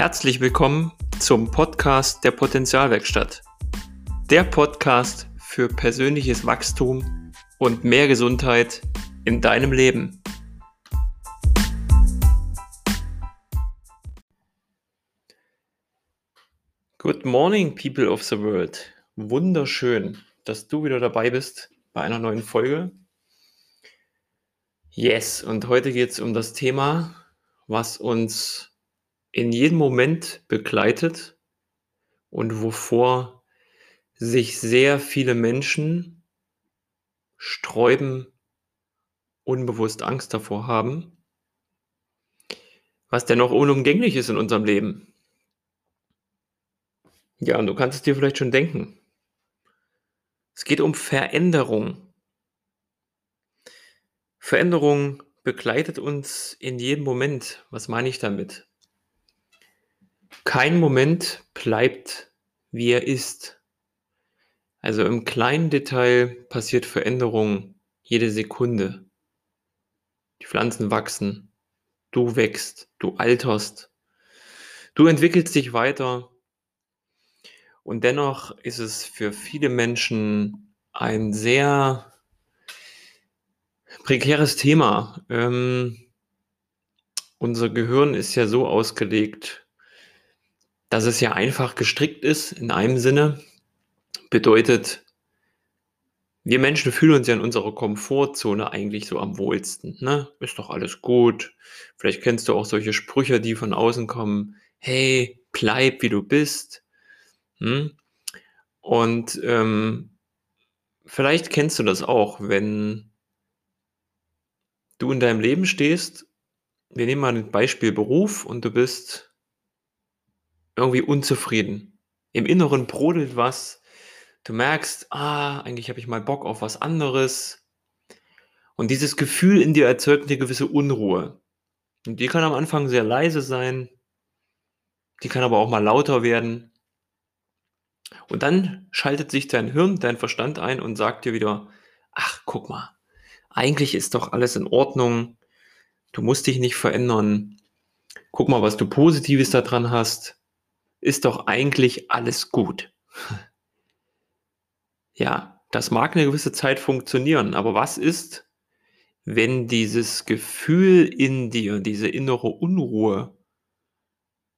Herzlich willkommen zum Podcast der Potenzialwerkstatt. Der Podcast für persönliches Wachstum und mehr Gesundheit in deinem Leben. Good morning, people of the world. Wunderschön, dass du wieder dabei bist bei einer neuen Folge. Yes, und heute geht es um das Thema, was uns in jedem Moment begleitet und wovor sich sehr viele Menschen sträuben, unbewusst Angst davor haben, was dennoch unumgänglich ist in unserem Leben. Ja, und du kannst es dir vielleicht schon denken. Es geht um Veränderung. Veränderung begleitet uns in jedem Moment. Was meine ich damit? Kein Moment bleibt, wie er ist. Also im kleinen Detail passiert Veränderung jede Sekunde. Die Pflanzen wachsen, du wächst, du alterst, du entwickelst dich weiter. Und dennoch ist es für viele Menschen ein sehr prekäres Thema. Ähm, unser Gehirn ist ja so ausgelegt, dass es ja einfach gestrickt ist in einem Sinne, bedeutet, wir Menschen fühlen uns ja in unserer Komfortzone eigentlich so am wohlsten. Ne? Ist doch alles gut. Vielleicht kennst du auch solche Sprüche, die von außen kommen. Hey, bleib wie du bist. Hm? Und ähm, vielleicht kennst du das auch, wenn du in deinem Leben stehst. Wir nehmen mal ein Beispiel Beruf und du bist irgendwie unzufrieden. Im Inneren brodelt was. Du merkst, ah, eigentlich habe ich mal Bock auf was anderes. Und dieses Gefühl in dir erzeugt eine gewisse Unruhe. Und die kann am Anfang sehr leise sein. Die kann aber auch mal lauter werden. Und dann schaltet sich dein Hirn, dein Verstand ein und sagt dir wieder, ach, guck mal, eigentlich ist doch alles in Ordnung. Du musst dich nicht verändern. Guck mal, was du Positives daran hast ist doch eigentlich alles gut. Ja, das mag eine gewisse Zeit funktionieren, aber was ist, wenn dieses Gefühl in dir, diese innere Unruhe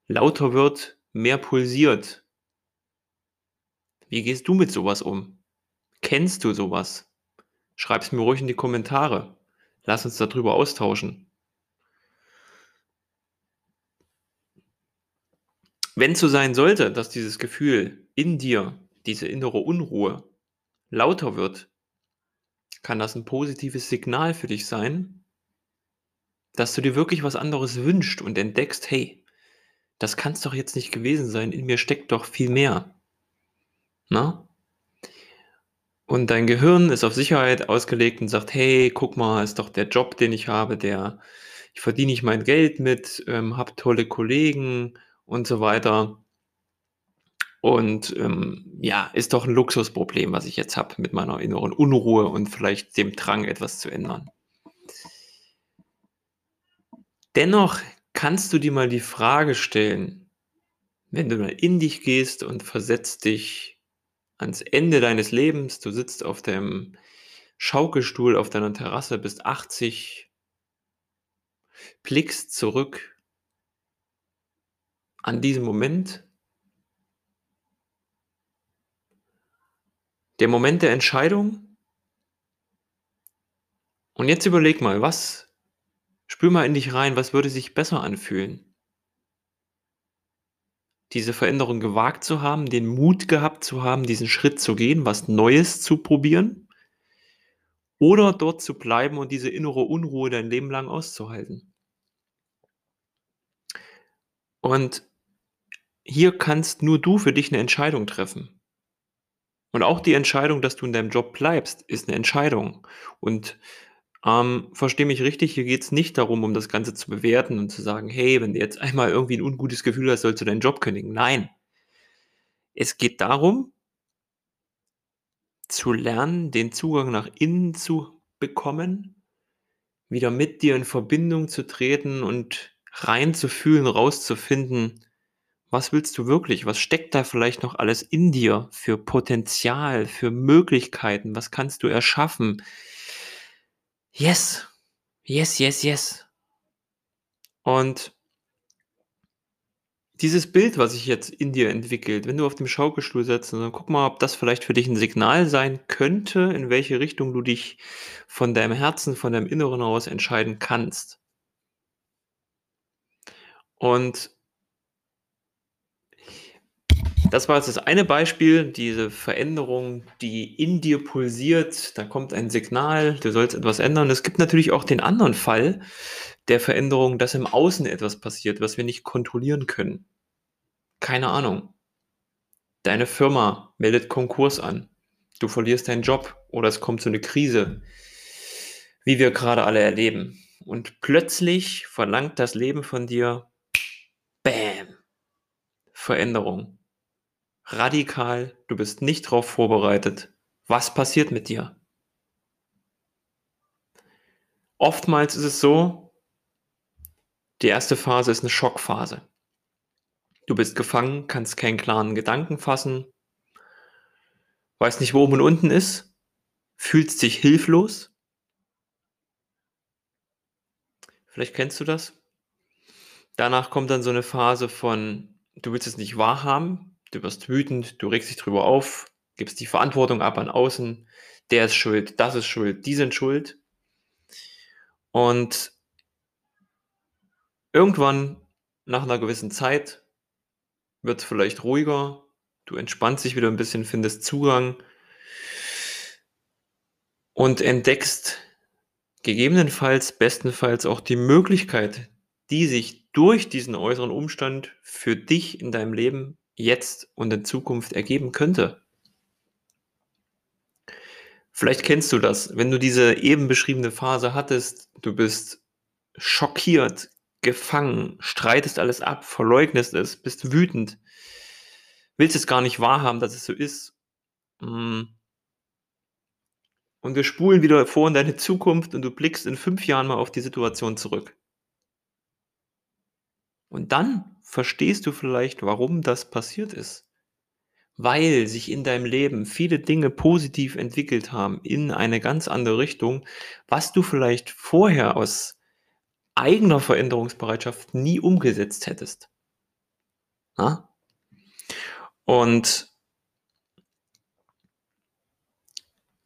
lauter wird, mehr pulsiert? Wie gehst du mit sowas um? Kennst du sowas? Schreib es mir ruhig in die Kommentare. Lass uns darüber austauschen. Wenn es so sein sollte, dass dieses Gefühl in dir, diese innere Unruhe, lauter wird, kann das ein positives Signal für dich sein, dass du dir wirklich was anderes wünschst und entdeckst, hey, das kann es doch jetzt nicht gewesen sein, in mir steckt doch viel mehr. Na? Und dein Gehirn ist auf Sicherheit ausgelegt und sagt, hey, guck mal, ist doch der Job, den ich habe, der, ich verdiene nicht mein Geld mit, ähm, habe tolle Kollegen und so weiter. Und ähm, ja, ist doch ein Luxusproblem, was ich jetzt habe mit meiner inneren Unruhe und vielleicht dem Drang, etwas zu ändern. Dennoch kannst du dir mal die Frage stellen, wenn du mal in dich gehst und versetzt dich ans Ende deines Lebens, du sitzt auf dem Schaukelstuhl auf deiner Terrasse, bist 80, blickst zurück an diesem Moment, der Moment der Entscheidung. Und jetzt überleg mal, was, spür mal in dich rein, was würde sich besser anfühlen? Diese Veränderung gewagt zu haben, den Mut gehabt zu haben, diesen Schritt zu gehen, was Neues zu probieren? Oder dort zu bleiben und diese innere Unruhe dein Leben lang auszuhalten? Und hier kannst nur du für dich eine Entscheidung treffen. Und auch die Entscheidung, dass du in deinem Job bleibst, ist eine Entscheidung. Und ähm, verstehe mich richtig, hier geht es nicht darum, um das Ganze zu bewerten und zu sagen, hey, wenn du jetzt einmal irgendwie ein ungutes Gefühl hast, sollst du deinen Job kündigen. Nein. Es geht darum, zu lernen, den Zugang nach innen zu bekommen, wieder mit dir in Verbindung zu treten und reinzufühlen, rauszufinden, Was willst du wirklich? Was steckt da vielleicht noch alles in dir für Potenzial, für Möglichkeiten? Was kannst du erschaffen? Yes, yes, yes, yes. Und dieses Bild, was sich jetzt in dir entwickelt, wenn du auf dem Schaukelstuhl sitzt, dann guck mal, ob das vielleicht für dich ein Signal sein könnte, in welche Richtung du dich von deinem Herzen, von deinem Inneren aus entscheiden kannst. Und das war jetzt das eine Beispiel, diese Veränderung, die in dir pulsiert. Da kommt ein Signal, du sollst etwas ändern. Es gibt natürlich auch den anderen Fall der Veränderung, dass im Außen etwas passiert, was wir nicht kontrollieren können. Keine Ahnung. Deine Firma meldet Konkurs an. Du verlierst deinen Job oder es kommt so eine Krise, wie wir gerade alle erleben. Und plötzlich verlangt das Leben von dir, Bäm, Veränderung radikal, du bist nicht darauf vorbereitet. Was passiert mit dir? Oftmals ist es so, die erste Phase ist eine Schockphase. Du bist gefangen, kannst keinen klaren Gedanken fassen, weißt nicht, wo oben und unten ist, fühlst dich hilflos. Vielleicht kennst du das. Danach kommt dann so eine Phase von, du willst es nicht wahrhaben, du wirst wütend, du regst dich drüber auf, gibst die Verantwortung ab an außen, der ist schuld, das ist schuld, die sind schuld. Und irgendwann, nach einer gewissen Zeit, wird es vielleicht ruhiger, du entspannst dich wieder ein bisschen, findest Zugang und entdeckst gegebenenfalls, bestenfalls auch die Möglichkeit, die sich durch diesen äußeren Umstand für dich in deinem Leben jetzt und in Zukunft ergeben könnte. Vielleicht kennst du das, wenn du diese eben beschriebene Phase hattest, du bist schockiert, gefangen, streitest alles ab, verleugnest es, bist wütend, willst es gar nicht wahrhaben, dass es so ist. Mm. Und wir spulen wieder vor in deine Zukunft und du blickst in fünf Jahren mal auf die Situation zurück. Und dann verstehst du vielleicht, warum das passiert ist. Weil sich in deinem Leben viele Dinge positiv entwickelt haben in eine ganz andere Richtung, was du vielleicht vorher aus eigener Veränderungsbereitschaft nie umgesetzt hättest. Na? Und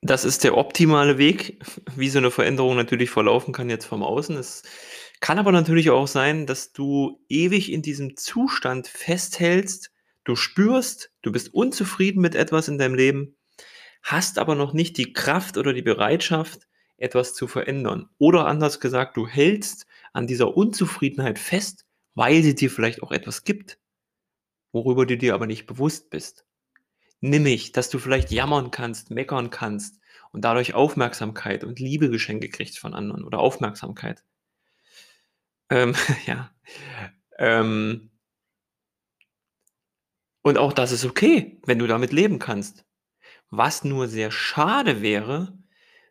das ist der optimale Weg, wie so eine Veränderung natürlich verlaufen kann jetzt vom Außen. Es kann aber natürlich auch sein, dass du ewig in diesem Zustand festhältst, du spürst, du bist unzufrieden mit etwas in deinem Leben, hast aber noch nicht die Kraft oder die Bereitschaft, etwas zu verändern. Oder anders gesagt, du hältst an dieser Unzufriedenheit fest, weil sie dir vielleicht auch etwas gibt, worüber du dir aber nicht bewusst bist. Nämlich, dass du vielleicht jammern kannst, meckern kannst und dadurch Aufmerksamkeit und Liebe Geschenke kriegst von anderen oder Aufmerksamkeit. Ähm, ja. Ähm, und auch das ist okay, wenn du damit leben kannst. Was nur sehr schade wäre,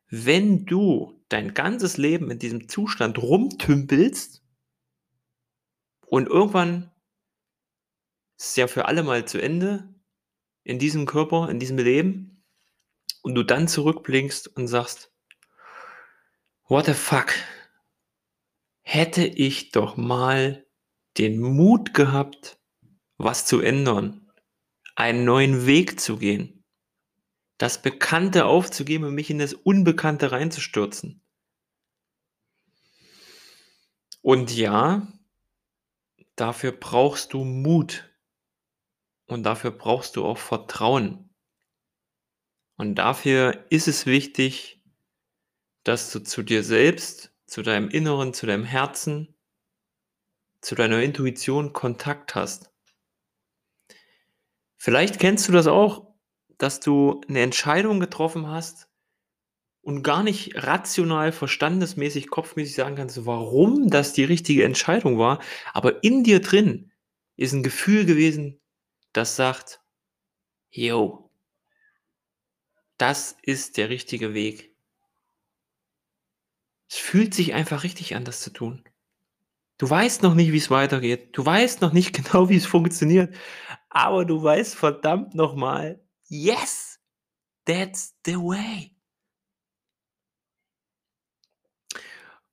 wenn du dein ganzes Leben in diesem Zustand rumtümpelst und irgendwann ist ja für alle mal zu Ende in diesem Körper, in diesem Leben und du dann zurückblickst und sagst, what the fuck, hätte ich doch mal den Mut gehabt, was zu ändern, einen neuen Weg zu gehen, das Bekannte aufzugeben und mich in das Unbekannte reinzustürzen. Und ja, dafür brauchst du Mut und dafür brauchst du auch Vertrauen. Und dafür ist es wichtig, dass du zu dir selbst zu deinem Inneren, zu deinem Herzen, zu deiner Intuition Kontakt hast. Vielleicht kennst du das auch, dass du eine Entscheidung getroffen hast und gar nicht rational, verstandesmäßig, kopfmäßig sagen kannst, warum das die richtige Entscheidung war, aber in dir drin ist ein Gefühl gewesen, das sagt, yo, das ist der richtige Weg. Es fühlt sich einfach richtig an, das zu tun. Du weißt noch nicht, wie es weitergeht. Du weißt noch nicht genau, wie es funktioniert. Aber du weißt verdammt nochmal, yes, that's the way.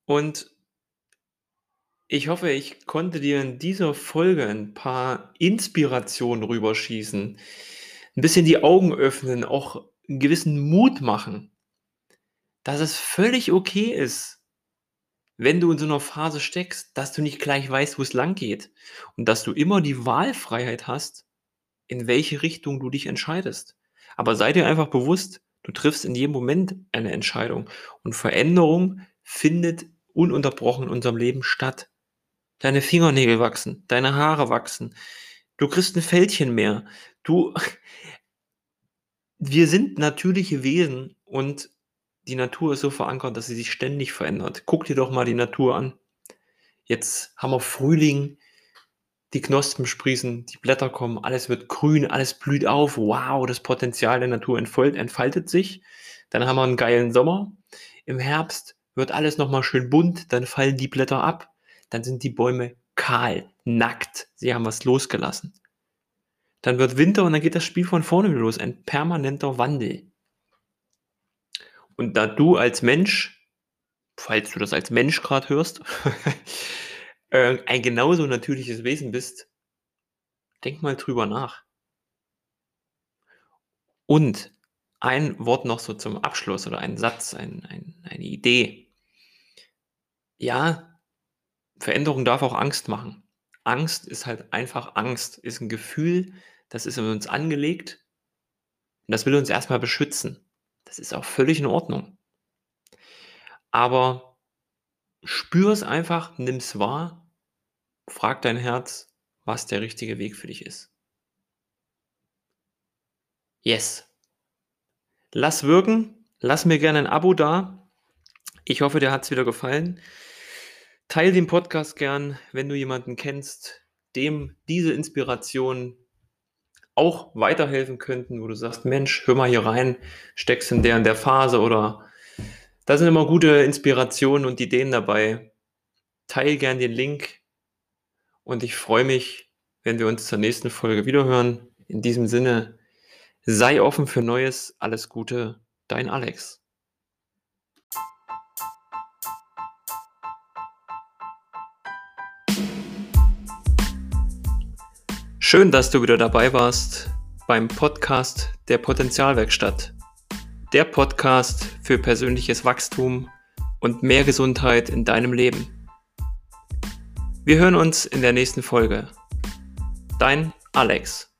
Und ich hoffe, ich konnte dir in dieser Folge ein paar Inspirationen rüberschießen, ein bisschen die Augen öffnen, auch einen gewissen Mut machen, dass es völlig okay ist, wenn du in so einer Phase steckst, dass du nicht gleich weißt, wo es lang geht und dass du immer die Wahlfreiheit hast, in welche Richtung du dich entscheidest. Aber sei dir einfach bewusst, du triffst in jedem Moment eine Entscheidung und Veränderung findet ununterbrochen in unserem Leben statt. Deine Fingernägel wachsen, deine Haare wachsen, du kriegst ein Fältchen mehr. Du wir sind natürliche Wesen und die Natur ist so verankert, dass sie sich ständig verändert. Guck dir doch mal die Natur an. Jetzt haben wir Frühling, die Knospen sprießen, die Blätter kommen, alles wird grün, alles blüht auf. Wow, das Potenzial der Natur entfaltet sich. Dann haben wir einen geilen Sommer. Im Herbst wird alles nochmal schön bunt, dann fallen die Blätter ab dann sind die Bäume kahl, nackt. Sie haben was losgelassen. Dann wird Winter und dann geht das Spiel von vorne wieder los. Ein permanenter Wandel. Und da du als Mensch, falls du das als Mensch gerade hörst, äh, ein genauso natürliches Wesen bist, denk mal drüber nach. Und ein Wort noch so zum Abschluss oder ein Satz, ein, ein, eine Idee. Ja, Veränderung darf auch Angst machen. Angst ist halt einfach Angst, ist ein Gefühl, das ist in uns angelegt und das will uns erstmal beschützen. Das ist auch völlig in Ordnung. Aber spür es einfach, nimm es wahr, frag dein Herz, was der richtige Weg für dich ist. Yes. Lass wirken, lass mir gerne ein Abo da. Ich hoffe, dir hat es wieder gefallen. Teil den Podcast gern, wenn du jemanden kennst, dem diese Inspirationen auch weiterhelfen könnten, wo du sagst, Mensch, hör mal hier rein, steckst in der in der Phase oder da sind immer gute Inspirationen und Ideen dabei. Teil gern den Link und ich freue mich, wenn wir uns zur nächsten Folge wiederhören. In diesem Sinne, sei offen für Neues, alles Gute, dein Alex. Schön, dass du wieder dabei warst beim Podcast der Potenzialwerkstatt. Der Podcast für persönliches Wachstum und mehr Gesundheit in deinem Leben. Wir hören uns in der nächsten Folge. Dein Alex.